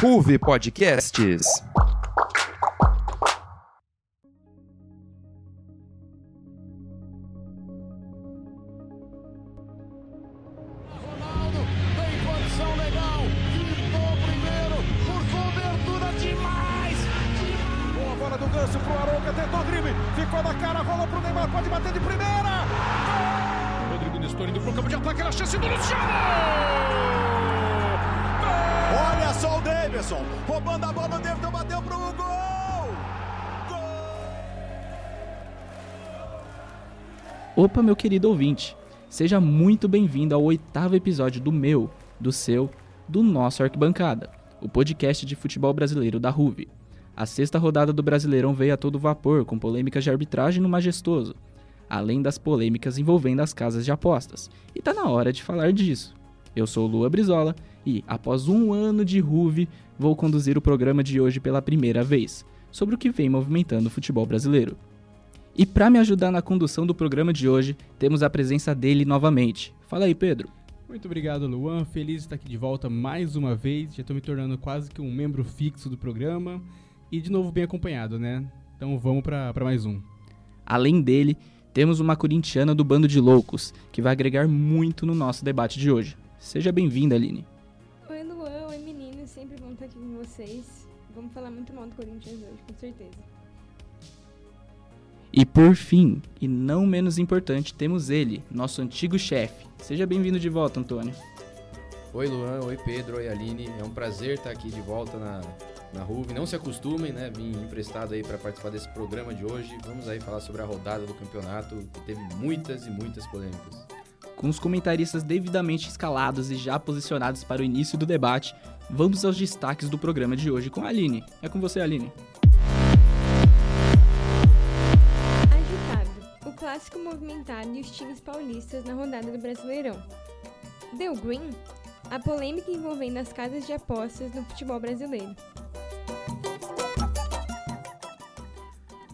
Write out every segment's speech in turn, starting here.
Ruve Podcasts. Querido ouvinte, seja muito bem-vindo ao oitavo episódio do meu, do seu, do nosso Arquibancada, o podcast de futebol brasileiro da RUV. A sexta rodada do Brasileirão veio a todo vapor, com polêmicas de arbitragem no majestoso, além das polêmicas envolvendo as casas de apostas. E tá na hora de falar disso. Eu sou o Lua Brizola e, após um ano de RUV, vou conduzir o programa de hoje pela primeira vez, sobre o que vem movimentando o futebol brasileiro. E para me ajudar na condução do programa de hoje, temos a presença dele novamente. Fala aí, Pedro. Muito obrigado, Luan. Feliz de estar aqui de volta mais uma vez. Já estou me tornando quase que um membro fixo do programa. E de novo bem acompanhado, né? Então vamos para mais um. Além dele, temos uma corintiana do Bando de Loucos, que vai agregar muito no nosso debate de hoje. Seja bem-vinda, Aline. Oi, Luan. Oi, meninos. Sempre bom estar aqui com vocês. Vamos falar muito mal do Corinthians hoje, com certeza. E por fim, e não menos importante, temos ele, nosso antigo chefe. Seja bem-vindo de volta, Antônio. Oi Luan, oi Pedro, oi Aline. É um prazer estar aqui de volta na, na RUV. Não se acostumem, né? Vim emprestado aí para participar desse programa de hoje. Vamos aí falar sobre a rodada do campeonato, que teve muitas e muitas polêmicas. Com os comentaristas devidamente escalados e já posicionados para o início do debate, vamos aos destaques do programa de hoje com a Aline. É com você, Aline. Clássico movimentado e os times paulistas na rodada do Brasileirão. Deu green? A polêmica envolvendo as casas de apostas no futebol brasileiro.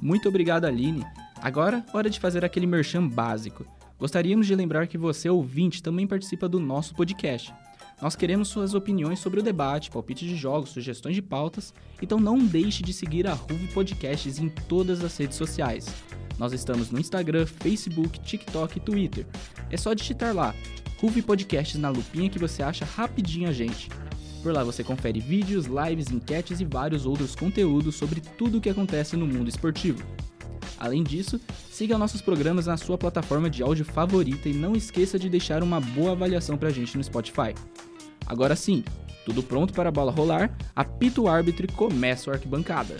Muito obrigado, Aline. Agora, hora de fazer aquele merchan básico. Gostaríamos de lembrar que você, ouvinte, também participa do nosso podcast. Nós queremos suas opiniões sobre o debate, palpite de jogos, sugestões de pautas, então não deixe de seguir a Ruve Podcasts em todas as redes sociais. Nós estamos no Instagram, Facebook, TikTok e Twitter. É só digitar lá, Ruve Podcasts na lupinha que você acha rapidinho a gente. Por lá você confere vídeos, lives, enquetes e vários outros conteúdos sobre tudo o que acontece no mundo esportivo. Além disso, siga nossos programas na sua plataforma de áudio favorita e não esqueça de deixar uma boa avaliação pra gente no Spotify. Agora sim, tudo pronto para a bola rolar, apita o árbitro e começa o arquibancada.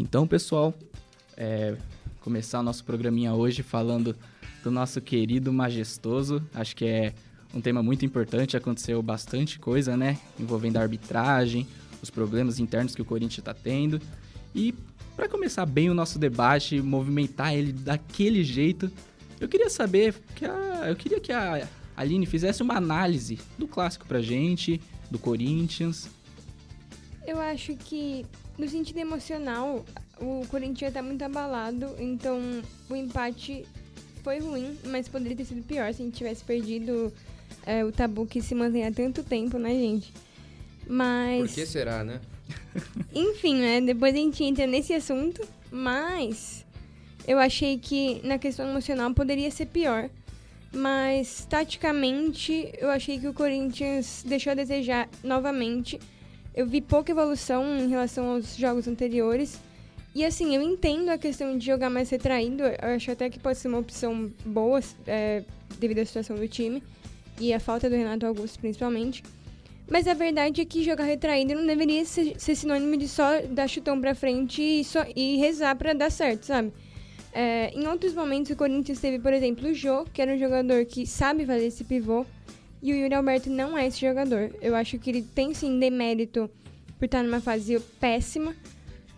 Então, pessoal, é, começar o nosso programinha hoje falando do nosso querido majestoso. Acho que é um tema muito importante, aconteceu bastante coisa, né? Envolvendo a arbitragem, os problemas internos que o Corinthians está tendo. E para começar bem o nosso debate, movimentar ele daquele jeito, eu queria saber que a, eu queria que a Aline fizesse uma análise do clássico pra gente, do Corinthians. Eu acho que, no sentido emocional, o Corinthians tá muito abalado, então o empate foi ruim, mas poderia ter sido pior se a gente tivesse perdido é, o tabu que se mantém há tanto tempo, né, gente? Mas. Por que será, né? Enfim, né? Depois a gente entra nesse assunto, mas eu achei que na questão emocional poderia ser pior. Mas taticamente eu achei que o Corinthians deixou a desejar novamente. Eu vi pouca evolução em relação aos jogos anteriores. E assim, eu entendo a questão de jogar mais retraído. Eu acho até que pode ser uma opção boa é, devido à situação do time. E a falta do Renato Augusto, principalmente. Mas a verdade é que jogar retraído não deveria ser, ser sinônimo de só dar chutão pra frente e, só, e rezar pra dar certo, sabe? É, em outros momentos, o Corinthians teve, por exemplo, o Jô, que era um jogador que sabe fazer esse pivô, e o Yuri Alberto não é esse jogador. Eu acho que ele tem sim demérito por estar numa fase péssima,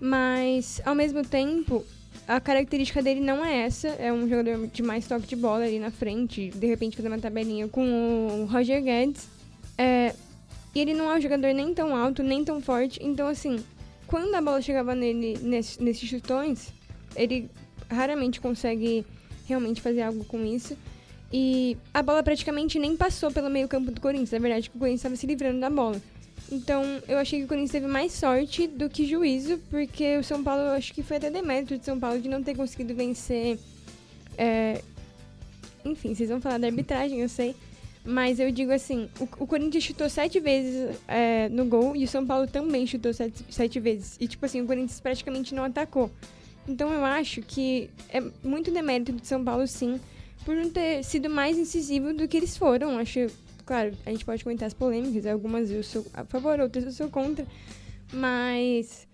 mas ao mesmo tempo, a característica dele não é essa. É um jogador de mais toque de bola ali na frente, de repente fazer uma tabelinha com o Roger Guedes. É, e ele não é um jogador nem tão alto, nem tão forte. Então, assim, quando a bola chegava nele nesse, nesses chutões, ele raramente consegue realmente fazer algo com isso. E a bola praticamente nem passou pelo meio campo do Corinthians. Na verdade, o Corinthians estava se livrando da bola. Então, eu achei que o Corinthians teve mais sorte do que juízo, porque o São Paulo, acho que foi até demérito de São Paulo de não ter conseguido vencer. é, Enfim, vocês vão falar da arbitragem, eu sei. Mas eu digo assim, o, o Corinthians chutou sete vezes é, no gol e o São Paulo também chutou sete, sete vezes. E, tipo assim, o Corinthians praticamente não atacou. Então eu acho que é muito demérito do São Paulo, sim, por não ter sido mais incisivo do que eles foram. Acho, claro, a gente pode comentar as polêmicas, algumas eu sou a favor, outras eu sou contra. Mas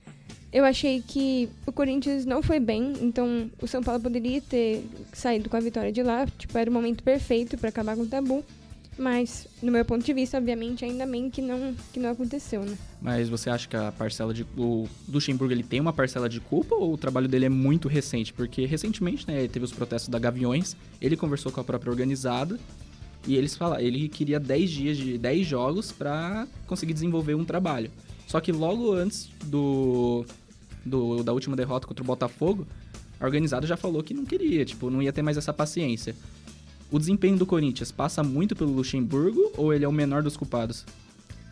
eu achei que o Corinthians não foi bem, então o São Paulo poderia ter saído com a vitória de lá. Tipo, era o momento perfeito para acabar com o tabu. Mas, no meu ponto de vista, obviamente, ainda bem que não, que não aconteceu, né? Mas você acha que a parcela de. O Luxemburgo ele tem uma parcela de culpa ou o trabalho dele é muito recente? Porque recentemente, né, teve os protestos da Gaviões, ele conversou com a própria organizada e eles falaram, ele queria 10 dias de 10 jogos para conseguir desenvolver um trabalho. Só que logo antes do, do da última derrota contra o Botafogo, a organizada já falou que não queria, tipo, não ia ter mais essa paciência. O desempenho do Corinthians passa muito pelo Luxemburgo ou ele é o menor dos culpados?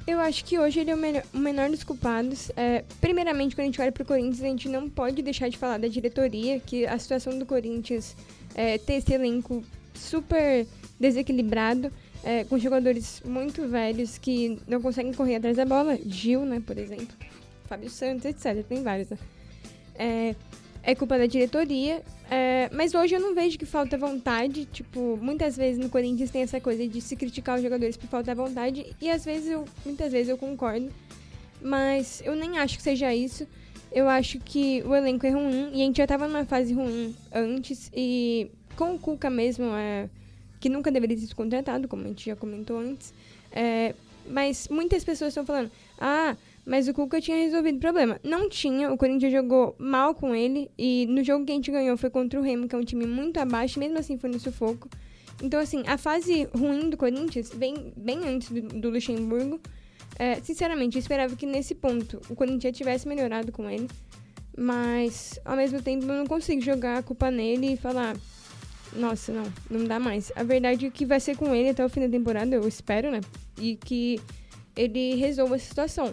Eu acho que hoje ele é o, o menor dos culpados. É, primeiramente, quando a gente olha pro Corinthians, a gente não pode deixar de falar da diretoria, que a situação do Corinthians é ter esse elenco super desequilibrado, é, com jogadores muito velhos que não conseguem correr atrás da bola. Gil, né, por exemplo. Fábio Santos, etc. Tem vários, né? É, é culpa da diretoria. é, mas hoje eu não vejo que falta vontade. Tipo, muitas vezes no Corinthians tem essa coisa de se criticar os jogadores por falta de vontade. E às vezes eu, muitas vezes eu concordo. Mas eu nem acho que seja isso. Eu acho que o elenco é ruim e a gente já tava numa fase ruim antes. E com o Cuca mesmo, é, que nunca deveria ter sido contratado, como a gente já comentou antes. é, mas muitas pessoas estão falando: ah, mas o Cuca tinha resolvido o problema. Não tinha, o Corinthians jogou mal com ele. E no jogo que a gente ganhou foi contra o Remo, que é um time muito abaixo, mesmo assim foi no sufoco. Então, assim, a fase ruim do Corinthians vem bem antes do, do Luxemburgo. É, sinceramente, eu esperava que nesse ponto o Corinthians tivesse melhorado com ele. Mas, ao mesmo tempo, eu não consigo jogar a culpa nele e falar: Nossa, não, não dá mais. A verdade é que vai ser com ele até o fim da temporada, eu espero, né? E que ele resolva essa situação.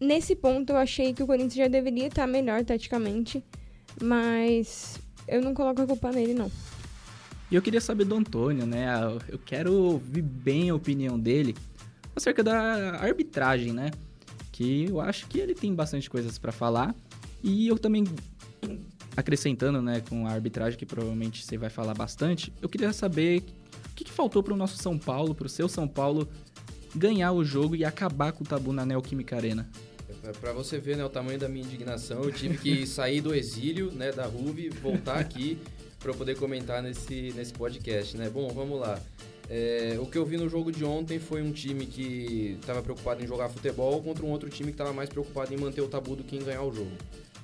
Nesse ponto, eu achei que o Corinthians já deveria estar melhor taticamente. Mas eu não coloco a culpa nele, não. E eu queria saber do Antônio, né? Eu quero ouvir bem a opinião dele acerca da arbitragem, né? Que eu acho que ele tem bastante coisas pra falar. E eu também, acrescentando, né, com a arbitragem, que provavelmente você vai falar bastante, eu queria saber o que, que faltou pro nosso São Paulo, pro seu São Paulo, ganhar o jogo e acabar com o tabu na Neoquímica Arena. Pra- Pra você ver né, o tamanho da minha indignação, eu tive que sair do exílio né, da RUV, voltar aqui para eu poder comentar nesse, nesse podcast. Né? Bom, vamos lá. É, o que eu vi no jogo de ontem foi um time que estava preocupado em jogar futebol contra um outro time que estava mais preocupado em manter o tabu do que em ganhar o jogo.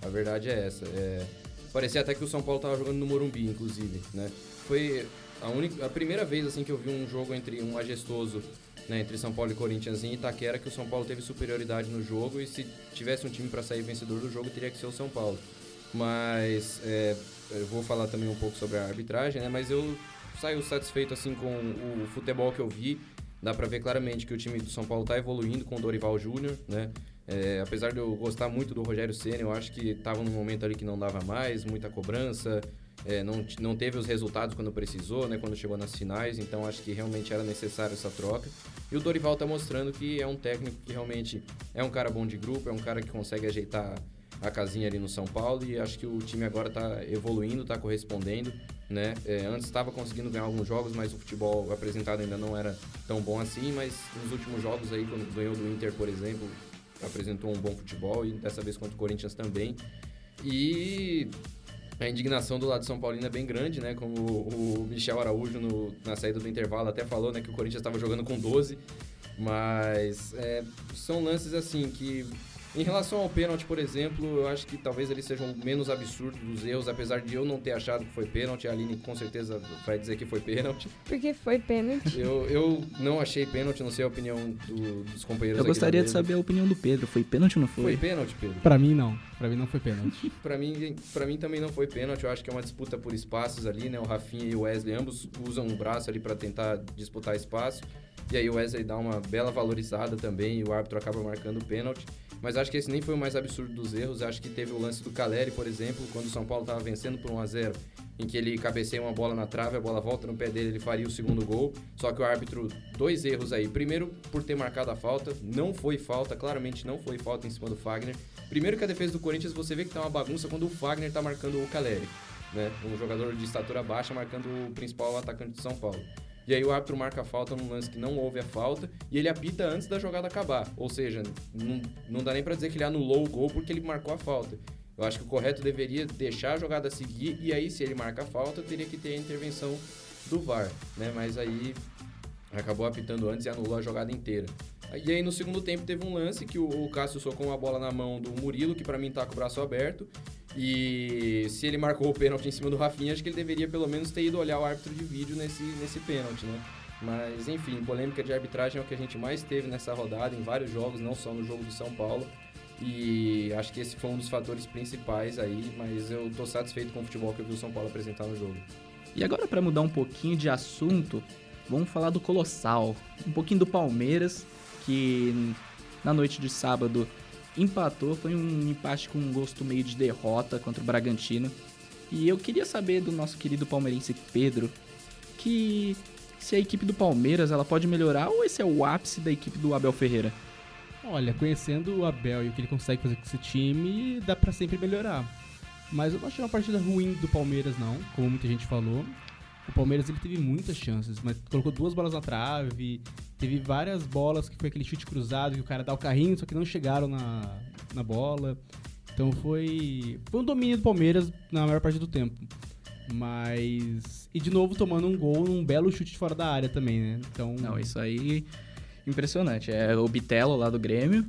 A verdade é essa. É, parecia até que o São Paulo estava jogando no Morumbi, inclusive. Né? Foi a, única, a primeira vez assim que eu vi um jogo entre um majestoso né, entre São Paulo e Corinthians em Itaquera que o São Paulo teve superioridade no jogo e se tivesse um time para sair vencedor do jogo teria que ser o São Paulo. Mas é, eu vou falar também um pouco sobre a arbitragem, né? Mas eu saio satisfeito assim com o futebol que eu vi. Dá para ver claramente que o time do São Paulo está evoluindo com o Dorival Júnior, né? É, apesar de eu gostar muito do Rogério Ceni, eu acho que estava num momento ali que não dava mais, muita cobrança, é, não, não teve os resultados quando precisou, né, quando chegou nas finais, então acho que realmente era necessário essa troca. E o Dorival tá mostrando que é um técnico que realmente é um cara bom de grupo, é um cara que consegue ajeitar a casinha ali no São Paulo e acho que o time agora tá evoluindo, tá correspondendo, né? É, antes estava conseguindo ganhar alguns jogos, mas o futebol apresentado ainda não era tão bom assim, mas nos últimos jogos aí, quando ganhou do Inter, por exemplo, apresentou um bom futebol e dessa vez contra o Corinthians também. E a indignação do lado de São Paulino é bem grande, né? Como o Michel Araújo no- na saída do intervalo até falou, né? Que o Corinthians estava jogando com 12. Mas é, são lances assim que Em relação ao pênalti, por exemplo, eu acho que talvez ele seja um menos absurdo dos erros, apesar de eu não ter achado que foi pênalti. A Aline com certeza vai dizer que foi pênalti. Porque foi pênalti. Eu, eu não achei pênalti, não sei a opinião do- dos companheiros Eu gostaria de saber a opinião do Pedro. Foi pênalti ou não Foi foi? pênalti, Pedro? Pra mim, não. Pra mim não foi pênalti. Pra mim, pra mim também não foi pênalti. Eu acho que é uma disputa por espaços ali, né? O Rafinha e o Wesley ambos usam um braço ali pra tentar disputar espaço. E aí o Wesley dá uma bela valorizada também e o árbitro acaba marcando o pênalti. Mas acho que esse nem foi o mais absurdo dos erros. Acho que teve o lance do Caleri, por exemplo, quando o São Paulo estava vencendo por 1 a 0 em que ele cabeceia uma bola na trave, a bola volta no pé dele, ele faria o segundo gol. Só que o árbitro, dois erros aí. Primeiro, por ter marcado a falta, não foi falta, claramente não foi falta em cima do Fagner. Primeiro que a defesa do Corinthians, você vê que tá uma bagunça quando o Fagner tá marcando o Caleri, né? Um jogador de estatura baixa marcando o principal atacante de São Paulo. E aí o árbitro marca a falta num lance que não houve a falta e ele apita antes da jogada acabar. Ou seja, não, não dá nem pra dizer que ele anulou o gol porque ele marcou a falta. Eu acho que o correto deveria deixar a jogada seguir e aí se ele marca a falta, teria que ter a intervenção do VAR, né? Mas aí acabou apitando antes e anulou a jogada inteira. E aí no segundo tempo teve um lance que o, Cássio socou uma bola na mão do Murilo, que pra mim tá com o braço aberto. E se ele marcou o pênalti em cima do Rafinha, acho que ele deveria pelo menos ter ido olhar o árbitro de vídeo nesse, nesse pênalti, né? Mas enfim, polêmica de arbitragem é o que a gente mais teve nessa rodada, em vários jogos, não só no jogo do São Paulo. E acho que esse foi um dos fatores principais aí, mas eu tô satisfeito com o futebol que eu vi o São Paulo apresentar no jogo. E agora, pra mudar um pouquinho de assunto, vamos falar do Colossal. Um pouquinho do Palmeiras, que na noite de sábado empatou. Foi um empate com um gosto meio de derrota contra o Bragantino. E eu queria saber do nosso querido palmeirense Pedro que se a equipe do Palmeiras ela pode melhorar ou esse é o ápice da equipe do Abel Ferreira? Olha, conhecendo o Abel e o que ele consegue fazer com esse time, dá pra sempre melhorar. Mas eu não achei uma partida ruim do Palmeiras, não, como muita gente falou. O Palmeiras ele teve muitas chances, mas colocou duas bolas na trave, teve várias bolas que foi aquele chute cruzado que o cara dá o carrinho, só que não chegaram na, na bola. Então foi, foi um domínio do Palmeiras na maior parte do tempo. Mas. E de novo tomando um gol num belo chute de fora da área também, né? Então. Não, isso aí impressionante. É o Bitelo lá do Grêmio,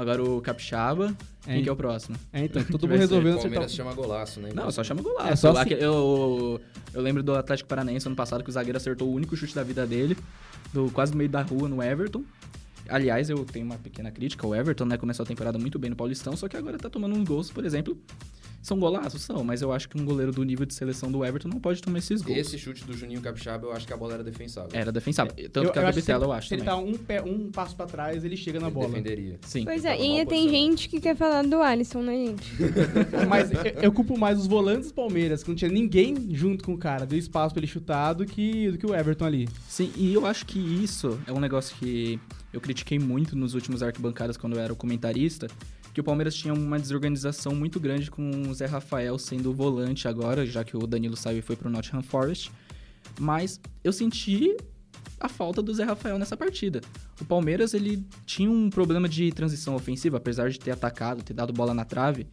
agora o Capixaba. É, Quem que é o próximo? É, então, todo mundo O acertar. Palmeiras chama golaço, né? Não, só chama golaço. É só se- que eu, eu lembro do Atlético Paranaense ano passado que o zagueiro acertou o único chute da vida dele, do quase no meio da rua no Everton. Aliás, eu tenho uma pequena crítica ao Everton, né? Começou a temporada muito bem no Paulistão, só que agora tá tomando uns gols, por exemplo. São golaços? São, mas eu acho que um goleiro do nível de seleção do Everton não pode tomar esses gols. Esse chute do Juninho Capixaba, eu acho que a bola era defensável. Era defensável. Tanto Eu- que a se- eu acho Se ele tá um, pé, um passo pra trás, ele chega na Ele bola. defenderia. Sim. Pois é, e ainda tem gente que quer falar do Alisson, né, gente? Mas eu, eu culpo mais os volantes do Palmeiras, que não tinha ninguém junto com o cara, deu espaço pra ele chutar do que, do que o Everton ali. Sim, e eu acho que isso é um negócio que eu critiquei muito nos últimos arquibancadas quando eu era o comentarista, que o Palmeiras tinha uma desorganização muito grande com o Zé Rafael sendo o volante agora, já que o Danilo saiu e foi pro Nottingham Forest. Mas eu senti a falta do Zé Rafael nessa partida. O Palmeiras, ele tinha um problema de transição ofensiva, apesar de ter atacado, ter dado bola na trave.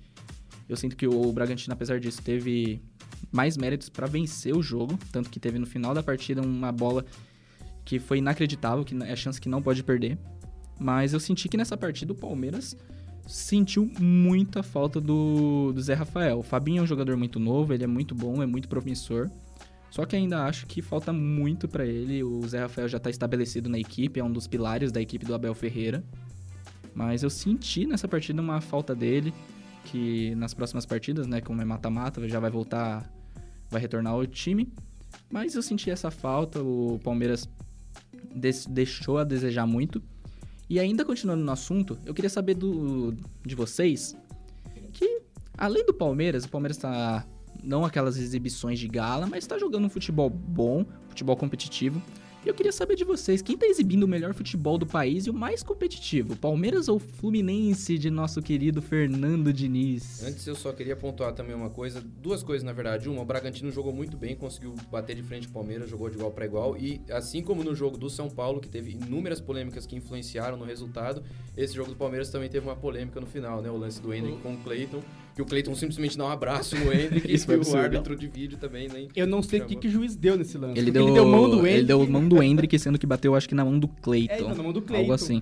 Eu sinto que o Bragantino, apesar disso, teve mais méritos para vencer o jogo, tanto que teve no final da partida uma bola que foi inacreditável, que é a chance que não pode perder. Mas eu senti que nessa partida o Palmeiras sentiu muita falta do, do Zé Rafael. O Fabinho é um jogador muito novo, ele é muito bom, é muito promissor. Só que ainda acho que falta muito pra ele. O Zé Rafael já tá estabelecido na equipe, é um dos pilares da equipe do Abel Ferreira. Mas eu senti nessa partida uma falta dele, que nas próximas partidas, né, como é mata-mata, já vai voltar, vai retornar ao time. Mas eu senti essa falta, o Palmeiras deixou a desejar muito. E ainda continuando no assunto, eu queria saber do, de vocês que, além do Palmeiras, o Palmeiras tá não aquelas exibições de gala, mas tá jogando um futebol bom, futebol competitivo. E eu queria saber de vocês, quem tá exibindo o melhor futebol do país e o mais competitivo? Palmeiras ou Fluminense de nosso querido Fernando Diniz? Antes eu só queria pontuar também uma coisa, duas coisas na verdade. Uma, o Bragantino jogou muito bem, conseguiu bater de frente o Palmeiras, jogou de igual para igual. E assim como no jogo do São Paulo, que teve inúmeras polêmicas que influenciaram no resultado, esse jogo do Palmeiras também teve uma polêmica no final, né? O lance do Hendrick com o Cleiton, que o Cleiton simplesmente dá um abraço no Hendrick Isso e foi o absurdo. árbitro de vídeo também, né? Eu não sei o que, que o juiz deu nesse lance. Ele deu, ele deu mão do ele Hendrick. deu mão do Hendrick, sendo que bateu, acho que na mão do É, Cleiton. então, na mão do Cleiton. Algo assim.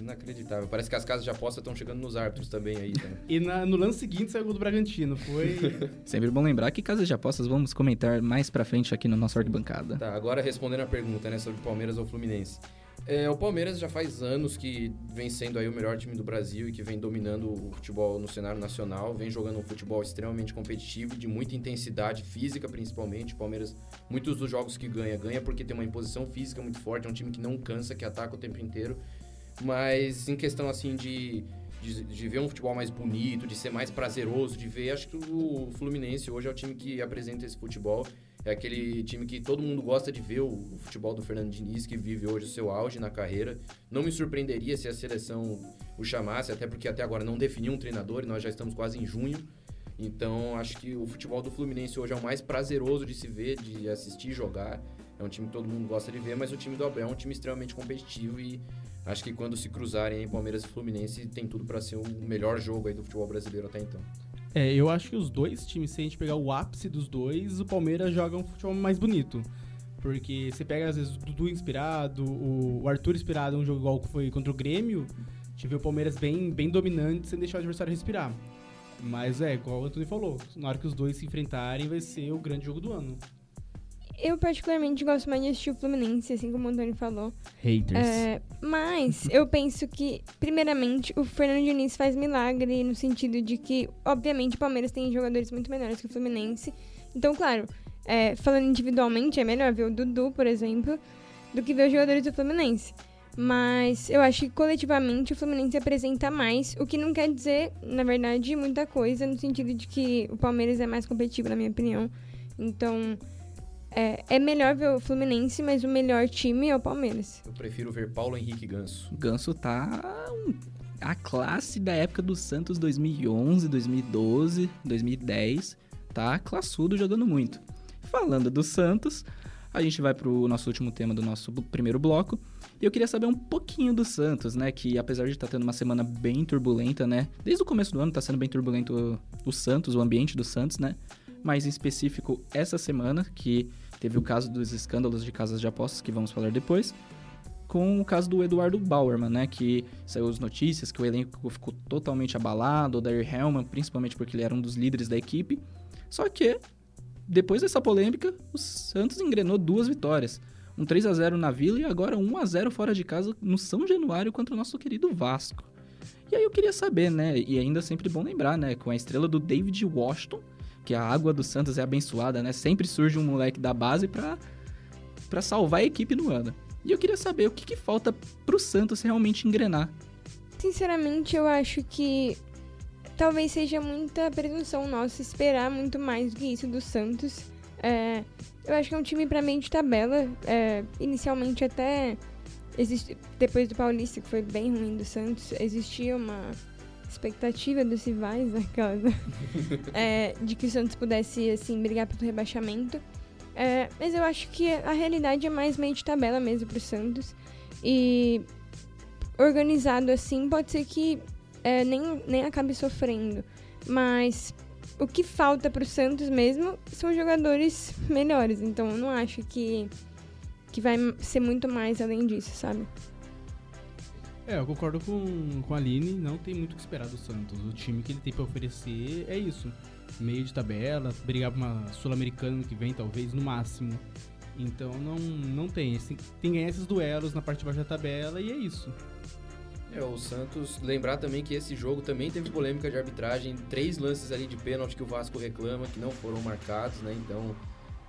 Inacreditável. Parece que as casas de aposta estão chegando nos árbitros também aí, né? E na- no lance seguinte saiu o gol do Bragantino. Foi. Sempre bom lembrar que casas de apostas vamos comentar mais pra frente aqui no nosso arquibancada. Tá, agora respondendo a pergunta, né, sobre Palmeiras ou Fluminense. É, o Palmeiras já faz anos que vem sendo aí o melhor time do Brasil e que vem dominando o futebol no cenário nacional, vem jogando um futebol extremamente competitivo, de muita intensidade física principalmente. O Palmeiras, muitos dos jogos que ganha, ganha porque tem uma imposição física muito forte, é um time que não cansa, que ataca o tempo inteiro. Mas em questão assim de, de, de ver um futebol mais bonito, de ser mais prazeroso de ver, acho que o Fluminense hoje é o time que apresenta esse futebol. É aquele time que todo mundo gosta de ver, o, futebol do Fernando Diniz, que vive hoje o seu auge na carreira. Não me surpreenderia se a seleção o chamasse, até porque até agora não definiu um treinador e nós já estamos quase em junho. Então, acho que o futebol do Fluminense hoje é o mais prazeroso de se ver, de assistir jogar. É um time que todo mundo gosta de ver, mas o time do Abel é um time extremamente competitivo e acho que quando se cruzarem Palmeiras e Fluminense tem tudo para ser o melhor jogo aí do futebol brasileiro até então. É, eu acho que os dois times, se a gente pegar o ápice dos dois, o Palmeiras joga um futebol mais bonito. Porque você pega, às vezes, o Dudu inspirado, o Arthur inspirado, um jogo igual que foi contra o Grêmio, vê o Palmeiras bem, bem dominante, sem deixar o adversário respirar. Mas é, igual o Antônio falou, na hora que os dois se enfrentarem, vai ser o grande jogo do ano. Eu particularmente gosto mais de assistir o Fluminense, assim como o Antônio falou. Haters. É, mas eu penso que, primeiramente, o Fernando Diniz faz milagre no sentido de que, obviamente, o Palmeiras tem jogadores muito melhores que o Fluminense. Então, claro, é, falando individualmente, é melhor ver o Dudu, por exemplo, do que ver os jogadores do Fluminense. Mas eu acho que coletivamente o Fluminense apresenta mais, o que não quer dizer, na verdade, muita coisa, no sentido de que o Palmeiras é mais competitivo, na minha opinião. Então, é, é melhor ver o Fluminense, mas o melhor time é o Palmeiras. Eu prefiro ver Paulo Henrique Ganso. Ganso tá a classe da época do Santos 2011, 2012, 2010. Tá classudo jogando muito. Falando do Santos, a gente vai pro nosso último tema do nosso primeiro bloco. E eu queria saber um pouquinho do Santos, né? Que apesar de estar tendo uma semana bem turbulenta, né? Desde o começo do ano tá sendo bem turbulento o, o Santos, o ambiente do Santos, né? Mas em específico essa semana, que teve o caso dos escândalos de casas de apostas, que vamos falar depois com o caso do Eduardo Bauerman, né? Que saiu as notícias que o elenco ficou totalmente abalado, o Daryl Hellman, principalmente porque ele era um dos líderes da equipe. Só que, depois dessa polêmica, o Santos engrenou duas vitórias. Um 3 a 0 na Vila e agora 1 a 0 fora de casa no São Januário contra o nosso querido Vasco. E aí eu queria saber, né? E ainda é sempre bom lembrar, né? Com a estrela do David Washington, que a água do Santos é abençoada, né? Sempre surge um moleque da base pra, pra salvar a equipe no ano. E eu queria saber o que, que falta pro Santos realmente engrenar. Sinceramente, eu acho que talvez seja muita presunção nossa esperar muito mais do que isso do Santos. É, eu acho que é um time pra meio de tabela. É, inicialmente até existe, depois do Paulista, que foi bem ruim do Santos, existia uma expectativa dos rivais, aquelas, né? É, de que o Santos pudesse assim brigar pelo rebaixamento. É, mas eu acho que a realidade é mais meio de tabela mesmo pro Santos. E organizado assim, pode ser que é, nem, nem acabe sofrendo. Mas o que falta pro Santos mesmo são jogadores melhores. Então eu não acho que, que vai ser muito mais além disso, sabe? É, eu concordo com, com a Aline, não tem muito o que esperar do Santos. O time que ele tem pra oferecer é isso. Meio de tabela, brigar pra uma Sul-Americana que vem, talvez, no máximo. Então não, não. Tem tem que ganhar esses duelos na parte de baixo da tabela e é isso. É, o Santos, lembrar também que esse jogo também teve polêmica de arbitragem, três lances ali de pênalti que o Vasco reclama, que não foram marcados, né? Então,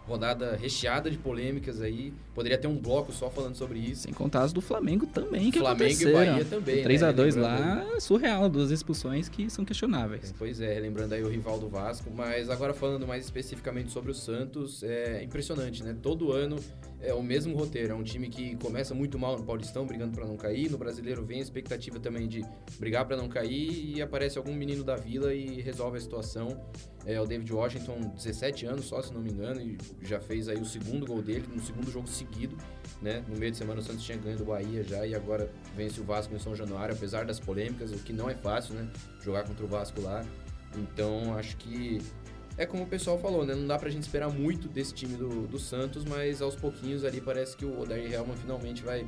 rodada recheada de polêmicas aí. Poderia ter um bloco só falando sobre isso. Sem contar as do Flamengo também, que Flamengo e. Bahia também, O 3x2 né? lá, surreal, duas expulsões que são questionáveis. Pois é, lembrando aí o rival do Vasco, mas agora falando mais especificamente sobre o Santos, é impressionante, né? Todo ano é o mesmo roteiro, é um time que começa muito mal no Paulistão, brigando pra não cair, no Brasileiro vem a expectativa também de brigar pra não cair e aparece algum menino da vila e resolve a situação. É o David Washington, 17 anos só, se não me engano, e já fez aí o segundo gol dele no segundo jogo seguido, né? No meio de semana o Santos tinha ganho do Bahia já e agora vence o Vasco em São Januário, apesar das polêmicas, o que não é fácil, né? Jogar contra o Vasco lá. Então, acho que é como o pessoal falou, né? Não dá pra gente esperar muito desse time do, do Santos, mas aos pouquinhos ali parece que o Odair Helman finalmente vai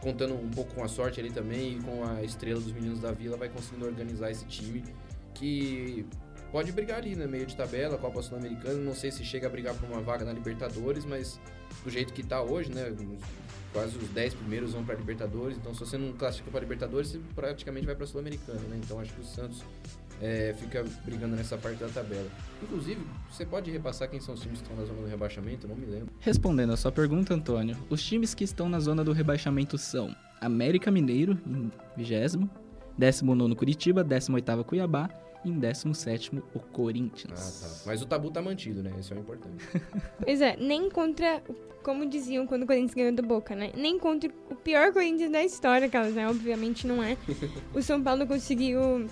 contando um pouco com a sorte ali também e com a estrela dos meninos da Vila, vai conseguindo organizar esse time que pode brigar ali, né? Meio de tabela, Copa Sul-Americana. Não sei se chega a brigar por uma vaga na Libertadores, mas do jeito que tá hoje, né? Quase os 10 primeiros vão para Libertadores. Então, se você não classifica para Libertadores, você praticamente vai para Sul-Americana, né? Então, acho que o Santos é, fica brigando nessa parte da tabela. Inclusive, você pode repassar quem são os times que estão na zona do rebaixamento? Eu não me lembro. Respondendo a sua pergunta, Antônio, os times que estão na zona do rebaixamento são América Mineiro, em 20 19 Curitiba, 18 Cuiabá e em 17 o Ah, Corinthians. tá. Mas o tabu tá mantido, né? Esse é o importante. Pois é, nem contra, como diziam quando o Corinthians ganhou do Boca, né? Nem contra o pior Corinthians da história, Carlos, né? Obviamente não é. O São Paulo conseguiu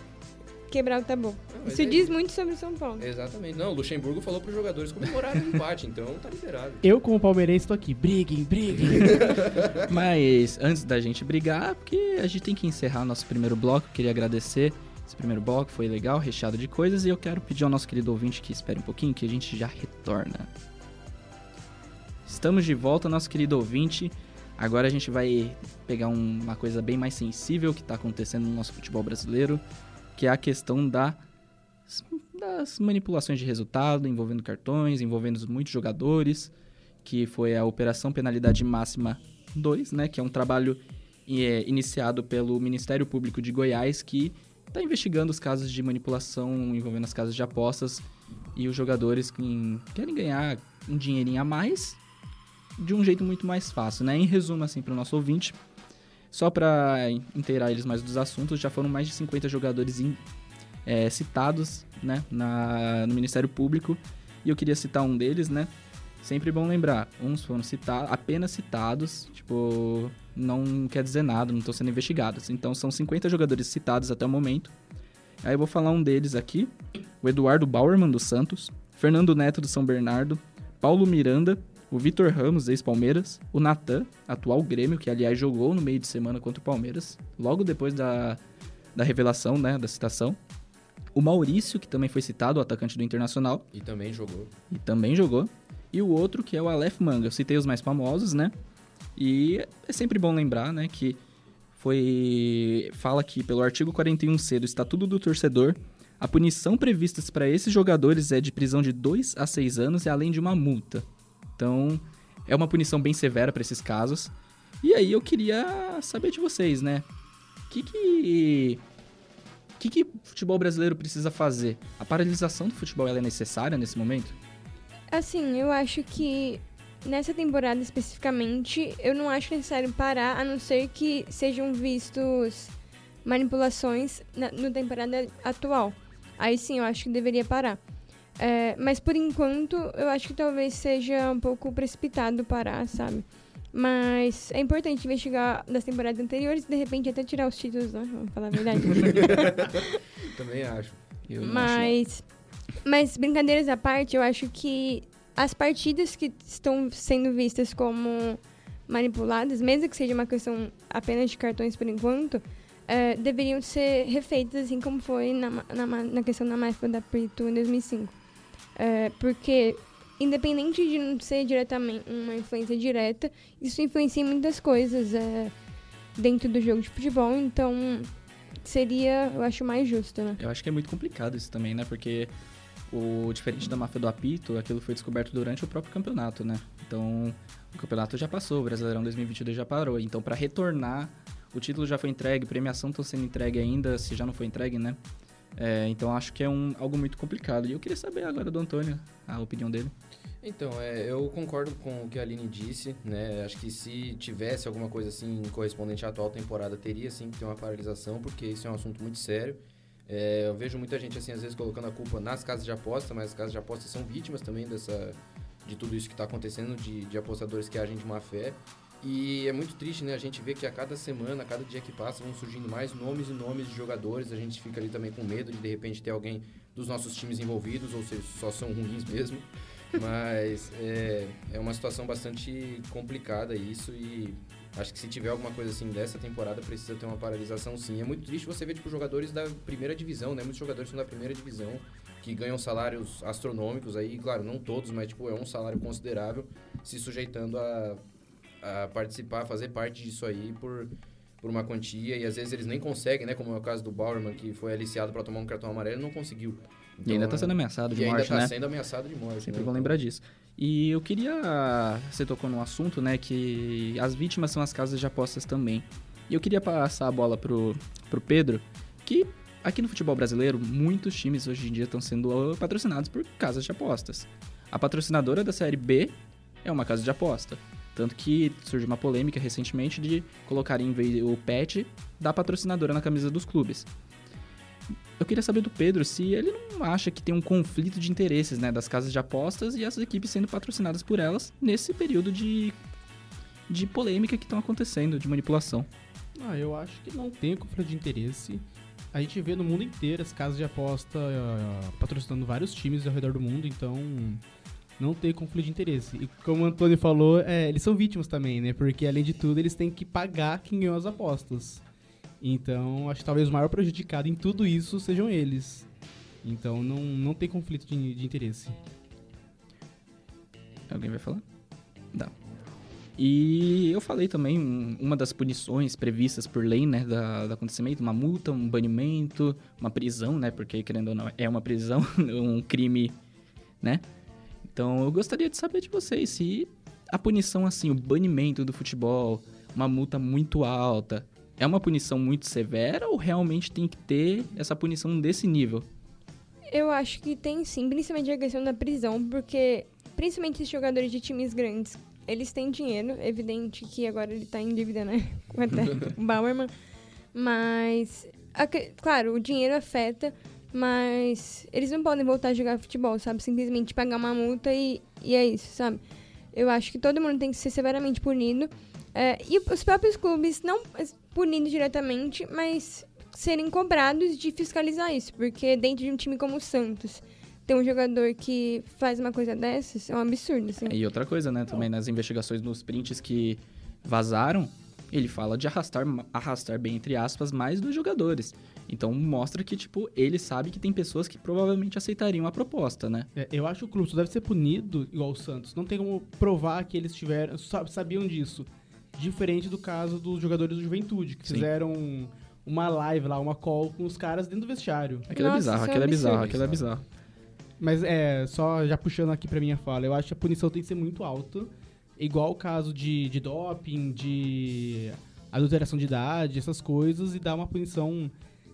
quebrar o tabu. mas Isso é diz isso. muito sobre o São Paulo. Exatamente. Não, o Luxemburgo falou pros jogadores comemorarem o empate, então tá liberado. Eu, como palmeirense, tô aqui. Briguem, briguem. Mas antes da gente brigar, porque a gente tem que encerrar nosso primeiro bloco, eu queria agradecer. Esse primeiro bloco foi legal, recheado de coisas, e eu quero pedir ao nosso querido ouvinte que espere um pouquinho, que a gente já retorna. Estamos de volta, nosso querido ouvinte. Agora a gente vai pegar um- uma coisa bem mais sensível que está acontecendo no nosso futebol brasileiro, que é a questão da- das manipulações de resultado, envolvendo cartões, envolvendo muitos jogadores, que foi a Operação Penalidade Máxima 2, né, que é um trabalho é, iniciado pelo Ministério Público de Goiás, que está investigando os casos de manipulação envolvendo as casas de apostas e os jogadores que querem ganhar um dinheirinho a mais de um jeito muito mais fácil, né? Em resumo, assim, para o nosso ouvinte, só para inteirar eles mais dos assuntos, já foram mais de 50 jogadores em- é, citados, né, na, no Ministério Público, e eu queria citar um deles, né? Sempre bom lembrar, uns foram citados, apenas citados, tipo, não quer dizer nada, não estão sendo investigados. Então são 50 jogadores citados até o momento. Aí eu vou falar um deles aqui, o Eduardo Bauerman do Santos, Fernando Neto do São Bernardo, Paulo Miranda, o Vitor Ramos, ex-Palmeiras, o Natan, atual Grêmio, que aliás jogou no meio de semana contra o Palmeiras, logo depois da, da revelação, né, da citação. O Maurício, que também foi citado, o atacante do Internacional, E também jogou. e também jogou. E o outro que é o Aleph Manga. Eu citei os mais famosos, né? E é sempre bom lembrar, né, que foi fala que pelo artigo 41C do Estatuto do Torcedor, a punição prevista para esses jogadores é de prisão de 2 a 6 anos e além de uma multa. Então, é uma punição bem severa para esses casos. E aí eu queria saber de vocês, né? O que que o que, que futebol brasileiro precisa fazer? A paralisação do futebol é necessária nesse momento? Assim, eu acho que nessa temporada especificamente, eu não acho necessário parar, a não ser que sejam vistos manipulações na no temporada atual. Aí sim, eu acho que deveria parar. É, mas por enquanto, eu acho que talvez seja um pouco precipitado parar, sabe? Mas é importante investigar das temporadas anteriores e de repente até tirar os títulos, né? Vamos falar a verdade. Também acho. Eu não acho Mas, mas brincadeiras à parte, eu acho que as partidas que estão sendo vistas como manipuladas, mesmo que seja uma questão apenas de cartões por enquanto, eh, deveriam ser refeitas assim como foi na, na, na questão da máfia da Pitu em 2005. Eh, porque, independente de não ser diretamente uma influência direta, isso influencia em muitas coisas eh, dentro do jogo de futebol, então seria, eu acho, mais justo, né? Eu acho que é muito complicado isso também, né? Porque o diferente da máfia do apito, aquilo foi descoberto durante o próprio campeonato, né? Então, o campeonato já passou, o Brasileirão 2022 já parou. Então, para retornar, o título já foi entregue, premiação está sendo entregue ainda, se já não foi entregue, né? É, então, acho que é um, algo muito complicado. E eu queria saber agora do Antônio, a opinião dele. Então, é, eu concordo com o que a Aline disse, né? Acho que se tivesse alguma coisa assim correspondente à atual temporada, teria sim que ter uma paralisação, porque isso é um assunto muito sério. É, eu vejo muita gente, assim, às vezes colocando a culpa nas casas de aposta, mas as casas de aposta são vítimas também dessa, de tudo isso que está acontecendo, de, de apostadores que agem de má fé. E é muito triste, né? A gente vê que a cada semana, a cada dia que passa, vão surgindo mais nomes e nomes de jogadores. A gente fica ali também com medo de, de repente, ter alguém dos nossos times envolvidos, ou seja, só são ruins mesmo. Mas é, é uma situação bastante complicada isso e acho que se tiver alguma coisa assim dessa temporada precisa ter uma paralisação sim. É muito triste você ver tipo jogadores da primeira divisão, né? Muitos jogadores são da primeira divisão que ganham salários astronômicos aí, claro, não todos, mas tipo é um salário considerável se sujeitando a a participar, fazer parte disso aí por, por uma quantia e às vezes eles nem conseguem, né? Como é o caso do Bauerman, que foi aliciado para tomar um cartão amarelo e não conseguiu. e ainda tá Então, sendo ameaçado de e ainda morte, tá né? sendo ameaçado de morte. Sempre né? vão lembrar disso. E eu queria. Você tocou num assunto, né? Que as vítimas são as casas de apostas também. E eu queria passar a bola pro, pro Pedro, que aqui no futebol brasileiro, muitos times hoje em dia estão sendo patrocinados por casas de apostas. A patrocinadora da Série B é uma casa de aposta. Tanto que surgiu uma polêmica recentemente de colocar em vez o pet da patrocinadora na camisa dos clubes. Eu queria saber do Pedro se ele não acha que tem um conflito de interesses, né, das casas de apostas e as equipes sendo patrocinadas por elas nesse período de, de polêmica que estão acontecendo, de manipulação. Ah, eu acho que não tem conflito de interesse. A gente vê no mundo inteiro as casas de aposta ah, patrocinando vários times ao redor do mundo, então não tem conflito de interesse. E como o Antônio falou, é, eles são vítimas também, né? Porque além de tudo, eles têm que pagar quem ganhou as apostas. Então, acho que talvez o maior prejudicado em tudo isso sejam eles. Então, não, não tem conflito de, de interesse. Alguém vai falar? Dá. E eu falei também, um- uma das punições previstas por lei, né, da, do acontecimento, uma multa, um banimento, uma prisão, né, porque querendo ou não, é uma prisão, um crime, né? Então eu gostaria de saber de vocês se a punição, assim, o banimento do futebol, uma multa muito alta, é uma punição muito severa ou realmente tem que ter essa punição desse nível? Eu acho que tem sim, principalmente a questão da prisão, porque principalmente esses jogadores de times grandes, eles têm dinheiro, é evidente que agora ele tá em dívida, né? Com até o Bauerman. Mas, a claro, o dinheiro afeta, mas eles não podem voltar a jogar futebol, sabe? Simplesmente pagar uma multa e, e é isso, sabe? Eu acho que todo mundo tem que ser severamente punido. É, e os próprios clubes, não punidos diretamente, mas serem cobrados de fiscalizar isso, porque dentro de um time como o Santos, ter um jogador que faz uma coisa dessas é um absurdo, assim. É, E outra coisa, né, também nas investigações nos prints que vazaram, ele fala de arrastar, arrastar bem entre aspas, mais dos jogadores. Então mostra que, tipo, ele sabe que tem pessoas que provavelmente aceitariam a proposta, né? É, eu acho que o clube só deve ser punido igual o Santos. Não tem como provar que eles tiveram, sa- sabiam disso. Diferente do caso dos jogadores do Juventude, que Sim. fizeram uma live lá, uma call com os caras dentro do vestiário. Aquilo é bizarro, isso é aquilo é bizarro, aquilo é bizarro. Mas é, só já puxando aqui pra minha fala, eu acho que a punição tem que ser muito alta. Igual o caso de, de doping, de adulteração de idade, essas coisas, e dar uma punição,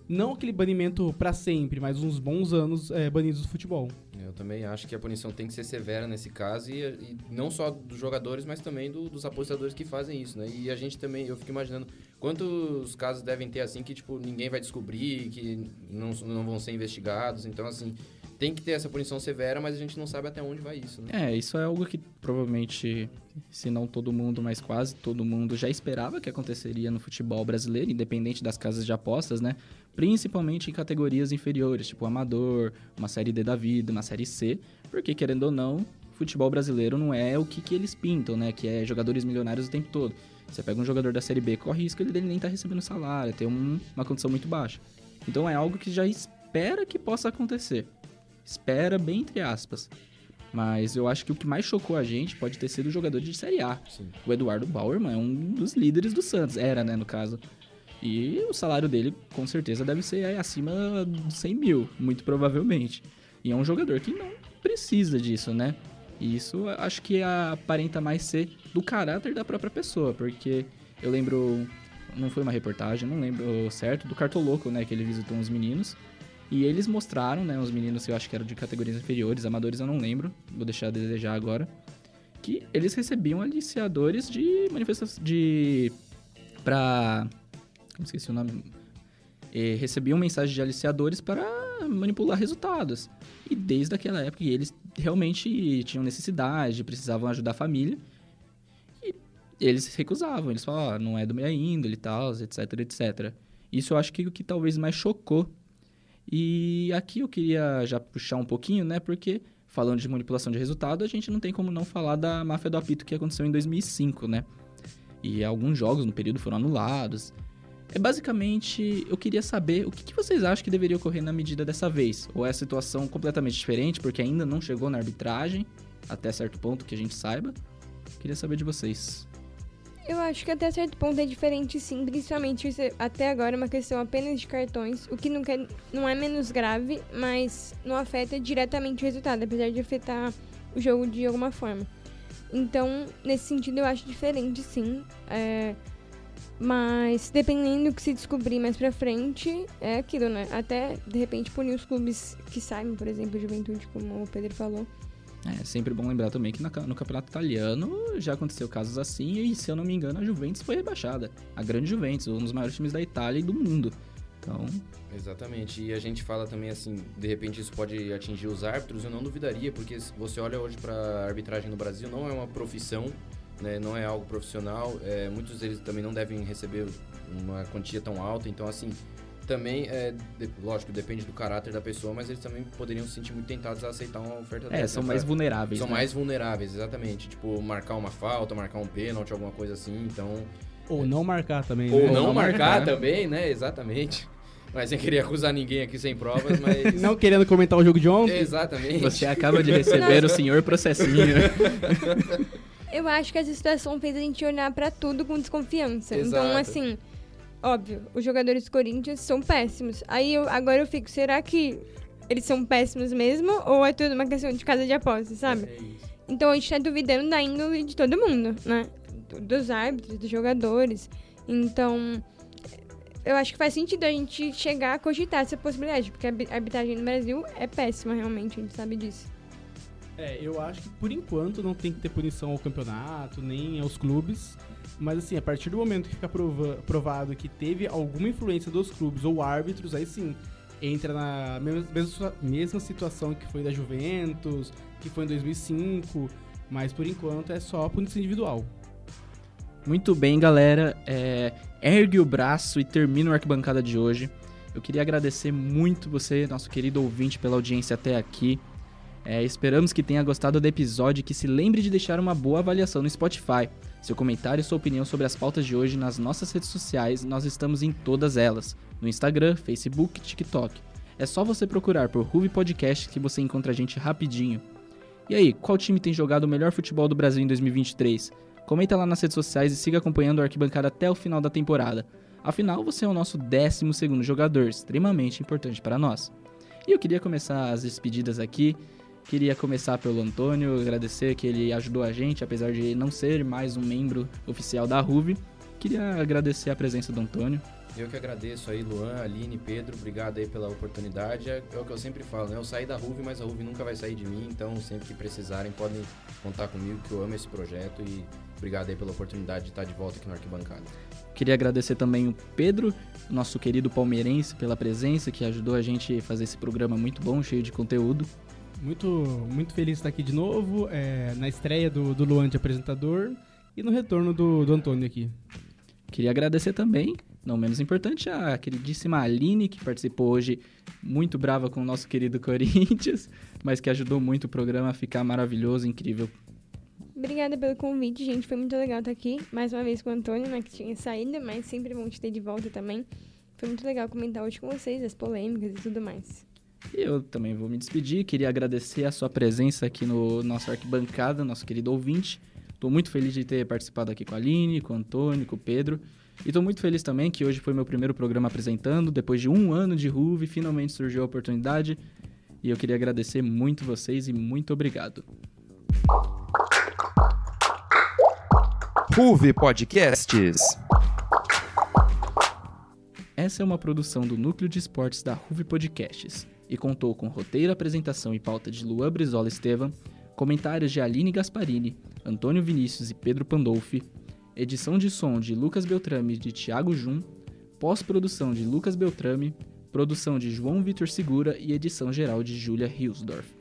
não aquele banimento pra sempre, mas uns bons anos é, banidos do futebol. Eu também acho que a punição tem que ser severa nesse caso e, e não só dos jogadores, mas também do- dos apostadores que fazem isso, né? E a gente também, eu fico imaginando quantos casos devem ter assim que, tipo, ninguém vai descobrir, que não, não vão ser investigados. Então, assim, tem que ter essa punição severa, mas a gente não sabe até onde vai isso, né? É, isso é algo que provavelmente, se não todo mundo, mas quase todo mundo já esperava que aconteceria no futebol brasileiro, independente das casas de apostas, né? Principalmente em categorias inferiores, tipo amador, uma série D da vida, uma série C, porque querendo ou não, futebol brasileiro não é o que, que eles pintam, né? Que é jogadores milionários o tempo todo. Você pega um jogador da série B, corre risco ele nem tá recebendo salário, tem um- uma condição muito baixa. Então é algo que já espera que possa acontecer. Espera bem entre aspas. Mas eu acho que o que mais chocou a gente pode ter sido o jogador de Série A. Sim. O Eduardo Bauerman é um dos líderes do Santos. Era, né, no caso. E o salário dele, com certeza, deve ser acima dos 100 mil, muito provavelmente. E é um jogador que não precisa disso, né? E isso acho que aparenta mais ser do caráter da própria pessoa, porque eu lembro, não foi uma reportagem, não lembro certo, do Cartoloco, né, que ele visitou uns meninos. E eles mostraram, né, os meninos que eu acho que eram de categorias inferiores, amadores eu não lembro, vou deixar a desejar agora, que eles recebiam aliciadores de manifestação, de... pra... como esqueci o nome... Eh, recebiam mensagem de aliciadores para manipular resultados. E desde aquela época eles realmente tinham necessidade, precisavam ajudar a família. E eles recusavam, eles falavam, ah, não é do minha índole e tal, etc, etc. Isso eu acho que o que talvez mais chocou. E aqui eu queria já puxar um pouquinho, né, porque falando de manipulação de resultado, a gente não tem como não falar da máfia do apito que aconteceu em 2005, né? E alguns jogos no período foram anulados. É basicamente, eu queria saber o que, que vocês acham que deveria ocorrer na medida dessa vez? Ou é a situação completamente diferente, porque ainda não chegou na arbitragem, até certo ponto que a gente saiba? Queria saber de vocês. Eu acho que até certo ponto é diferente sim, principalmente é- até agora é uma questão apenas de cartões, o que não, quer, não é menos grave, mas não afeta diretamente o resultado, apesar de afetar o jogo de alguma forma. Então, nesse sentido, eu acho diferente sim. é, mas dependendo do que se descobrir mais pra frente, é aquilo, né? Até, de repente, punir os clubes que saem, por exemplo, Juventude, como o Pedro falou. É sempre bom lembrar também que no campeonato italiano já aconteceu casos assim e, se eu não me engano, a Juventus foi rebaixada. A grande Juventus, um dos maiores times da Itália e do mundo. Então, Exatamente. E a gente fala também assim, de repente isso pode atingir os árbitros, eu não duvidaria, porque se você olha hoje para arbitragem no Brasil, não é uma profissão, né? Não é algo profissional. É, muitos deles também não devem receber uma quantia tão alta, então assim, também é, de- lógico, depende do caráter da pessoa, mas eles também poderiam se sentir muito tentados a aceitar uma oferta é, dessa, são né, mais vulneráveis. São né? mais vulneráveis, exatamente. Tipo, marcar uma falta, marcar um pênalti, alguma coisa assim, então Ou não marcar também, ou né? não, não marcar, marcar. também, né? Exatamente. Mas sem querer acusar ninguém aqui sem provas, mas. Não querendo comentar o jogo de ontem. Exatamente. Você acaba de receber o senhor processinho. Eu acho que essa situação fez a gente olhar pra tudo com desconfiança. Então, Exato. assim, óbvio, os jogadores do Corinthians são péssimos. Aí eu, agora eu fico, será que eles são péssimos mesmo? Ou é tudo uma questão de casa de apostas, sabe? É. Então a gente tá duvidando da índole de todo mundo, né? Do- Dos árbitros, dos jogadores. Então, eu acho que faz sentido a gente chegar a cogitar essa possibilidade, porque a arbitragem no Brasil é péssima, realmente, a gente sabe disso. É, eu acho que por enquanto não tem que ter punição ao campeonato, nem aos clubes. Mas assim, a partir do momento que ficar prova- provado que teve alguma influência dos clubes ou árbitros, aí sim, entra na mesma, mesma situação que foi da Juventus, que foi em 2005. Mas por enquanto é só punição individual. Muito bem, galera. É, ergue o braço e termina o arquibancada de hoje. Eu queria agradecer muito você, nosso querido ouvinte, pela audiência até aqui. É, esperamos que tenha gostado do episódio e que se lembre de deixar uma boa avaliação no Spotify. Seu comentário e sua opinião sobre as pautas de hoje nas nossas redes sociais, nós estamos em todas elas: no Instagram, Facebook TikTok. É só você procurar por Ruby Podcast que você encontra a gente rapidinho. E aí, qual time tem jogado o melhor futebol do Brasil em 2023? Comenta lá nas redes sociais e siga acompanhando o Arquibancada até o final da temporada. Afinal, você é o nosso 12º jogador, extremamente importante para nós. E eu queria começar as despedidas aqui. Queria começar pelo Antônio, agradecer que ele ajudou a gente, apesar de não ser mais um membro oficial da RUV. Queria agradecer a presença do Antônio. Eu que agradeço aí, Luan, Aline, Pedro, obrigado aí pela oportunidade. É, é o que eu sempre falo, né? Eu saí da RUV, mas a RUV nunca vai sair de mim, então sempre que precisarem podem contar comigo, que eu amo esse projeto e obrigado aí pela oportunidade de estar de volta aqui no Arquibancada. Queria agradecer também o Pedro, nosso querido palmeirense, pela presença, que ajudou a gente a fazer esse programa muito bom, cheio de conteúdo. Muito, muito feliz de estar aqui de novo, é, na estreia do, do Luan de apresentador e no retorno do, do Antônio aqui. Queria agradecer também, não menos importante, a queridíssima Aline, que participou hoje muito brava com o nosso querido Corinthians, mas que ajudou muito o programa a ficar maravilhoso, incrível. Obrigada pelo convite, gente. Foi muito legal estar aqui. Mais uma vez com o Antônio, né, que tinha saído, mas sempre bom te ter de volta também. Foi muito legal comentar hoje com vocês, as polêmicas e tudo mais. E eu também vou me despedir, queria agradecer a sua presença aqui no nosso arquibancada, nosso querido ouvinte. Estou muito feliz de ter participado aqui com a Aline, com o Antônio, com o Pedro. E estou muito feliz também que hoje foi meu primeiro programa apresentando. Depois de um ano de RUV, finalmente surgiu a oportunidade. E eu queria agradecer muito vocês e muito obrigado. Ruve Podcasts. Essa é uma produção do Núcleo de Esportes da RUV Podcasts e contou com roteiro, apresentação e pauta de Luan Brizola Estevam, comentários de Aline Gasparini, Antônio Vinícius e Pedro Pandolfi, edição de som de Lucas Beltrame e de Thiago Jun, pós-produção de Lucas Beltrame, produção de João Vitor Segura e edição geral de Júlia Hilsdorf.